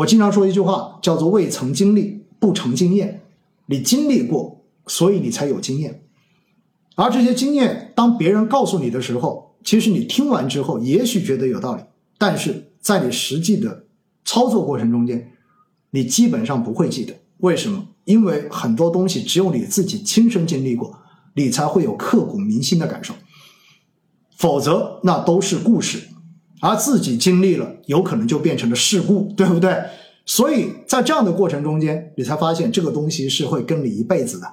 我经常说一句话，叫做“未曾经历不成经验”。你经历过，所以你才有经验。而这些经验，当别人告诉你的时候，其实你听完之后，也许觉得有道理，但是在你实际的操作过程中间，你基本上不会记得。为什么？因为很多东西只有你自己亲身经历过，你才会有刻骨铭心的感受。否则，那都是故事，而自己经历了，有可能就变成了事故，对不对？所以在这样的过程中间，你才发现这个东西是会跟你一辈子的，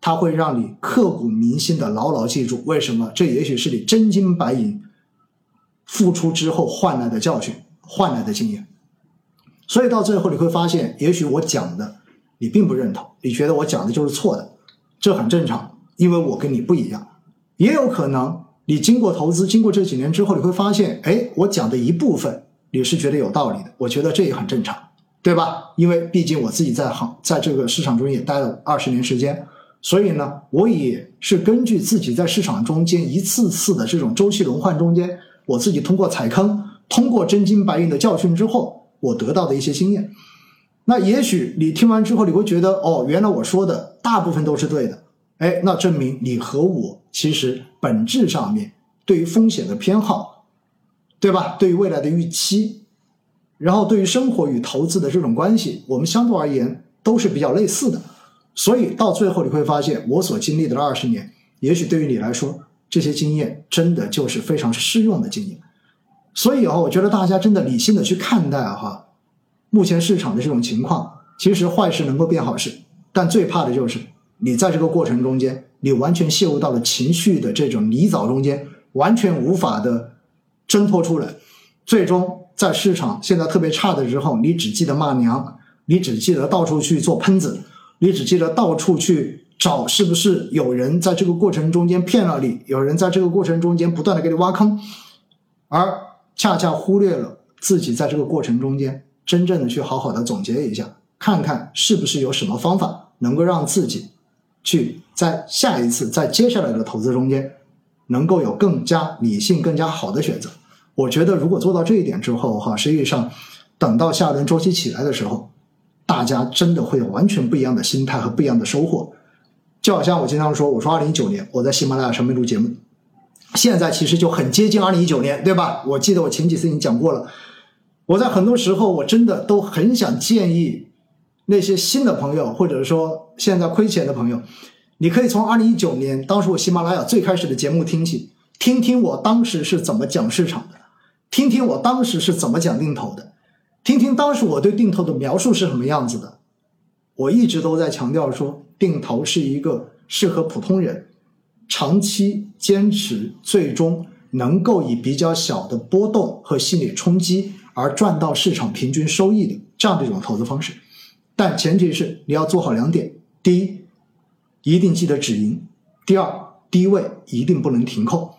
它会让你刻骨铭心的牢牢记住。为什么？这也许是你真金白银付出之后换来的教训，换来的经验。所以到最后你会发现，也许我讲的你并不认同，你觉得我讲的就是错的，这很正常，因为我跟你不一样。也有可能。你经过投资，经过这几年之后，你会发现，哎，我讲的一部分你是觉得有道理的，我觉得这也很正常，对吧？因为毕竟我自己在行，在这个市场中也待了二十年时间，所以呢，我也是根据自己在市场中间一次次的这种周期轮换中间，我自己通过踩坑，通过真金白银的教训之后，我得到的一些经验。那也许你听完之后，你会觉得，哦，原来我说的大部分都是对的。哎，那证明你和我其实本质上面对于风险的偏好，对吧？对于未来的预期，然后对于生活与投资的这种关系，我们相对而言都是比较类似的。所以到最后你会发现，我所经历的这二十年，也许对于你来说，这些经验真的就是非常适用的经验。所以啊，我觉得大家真的理性的去看待哈，目前市场的这种情况，其实坏事能够变好事，但最怕的就是。你在这个过程中间，你完全陷入到了情绪的这种泥沼中间，完全无法的挣脱出来。最终在市场现在特别差的时候，你只记得骂娘，你只记得到处去做喷子，你只记得到处去找是不是有人在这个过程中间骗了你，有人在这个过程中间不断的给你挖坑，而恰恰忽略了自己在这个过程中间真正的去好好的总结一下，看看是不是有什么方法能够让自己。去在下一次在接下来的投资中间，能够有更加理性、更加好的选择。我觉得如果做到这一点之后，哈，实际上等到下轮周期起来的时候，大家真的会有完全不一样的心态和不一样的收获。就好像我经常说，我说二零一九年我在喜马拉雅上面录节目，现在其实就很接近二零一九年，对吧？我记得我前几次已经讲过了，我在很多时候我真的都很想建议。那些新的朋友，或者说现在亏钱的朋友，你可以从二零一九年当时我喜马拉雅最开始的节目听起，听听我当时是怎么讲市场的，听听我当时是怎么讲定投的，听听当时我对定投的描述是什么样子的。我一直都在强调说，定投是一个适合普通人长期坚持，最终能够以比较小的波动和心理冲击而赚到市场平均收益的这样的一种投资方式。但前提是你要做好两点：第一，一定记得止盈；第二，低位一定不能停扣，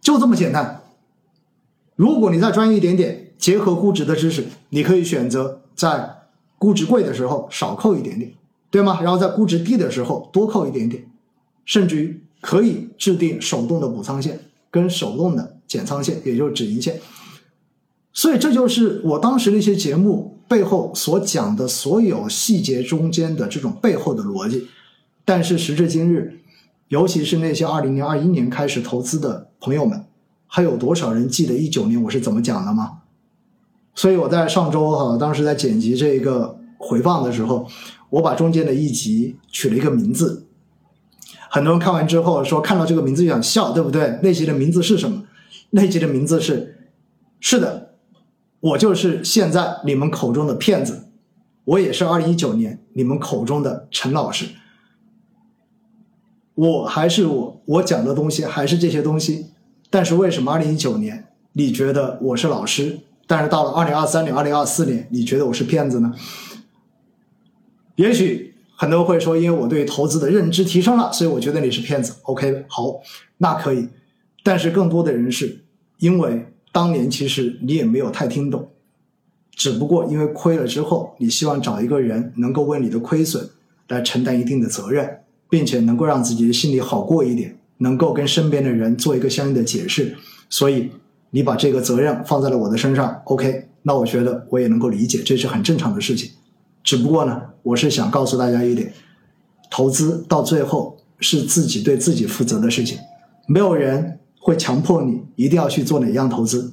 就这么简单。如果你再专业一点点，结合估值的知识，你可以选择在估值贵的时候少扣一点点，对吗？然后在估值低的时候多扣一点点，甚至于可以制定手动的补仓线跟手动的减仓线，也就是止盈线。所以这就是我当时那些节目背后所讲的所有细节中间的这种背后的逻辑。但是时至今日，尤其是那些二零年、二一年开始投资的朋友们，还有多少人记得一九年我是怎么讲的吗？所以我在上周哈，当时在剪辑这个回放的时候，我把中间的一集取了一个名字。很多人看完之后说，看到这个名字就想笑，对不对？那集的名字是什么？那集的名字是，是的。我就是现在你们口中的骗子，我也是二零一九年你们口中的陈老师。我还是我，我讲的东西还是这些东西。但是为什么二零一九年你觉得我是老师，但是到了二零二三年、二零二四年，你觉得我是骗子呢？也许很多人会说，因为我对投资的认知提升了，所以我觉得你是骗子。OK，好，那可以。但是更多的人是因为。当年其实你也没有太听懂，只不过因为亏了之后，你希望找一个人能够为你的亏损来承担一定的责任，并且能够让自己的心里好过一点，能够跟身边的人做一个相应的解释，所以你把这个责任放在了我的身上。OK，那我觉得我也能够理解，这是很正常的事情。只不过呢，我是想告诉大家一点，投资到最后是自己对自己负责的事情，没有人会强迫你一定要去做哪样投资。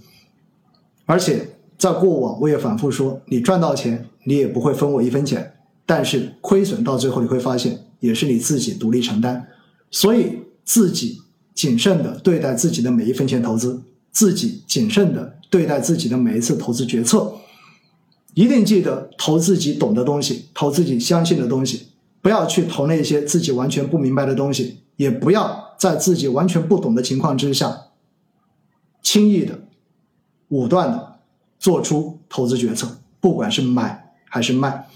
而且在过往，我也反复说，你赚到钱，你也不会分我一分钱；但是亏损到最后，你会发现也是你自己独立承担。所以自己谨慎的对待自己的每一分钱投资，自己谨慎的对待自己的每一次投资决策。一定记得投自己懂的东西，投自己相信的东西，不要去投那些自己完全不明白的东西，也不要在自己完全不懂的情况之下，轻易的、武断的做出投资决策，不管是买还是卖。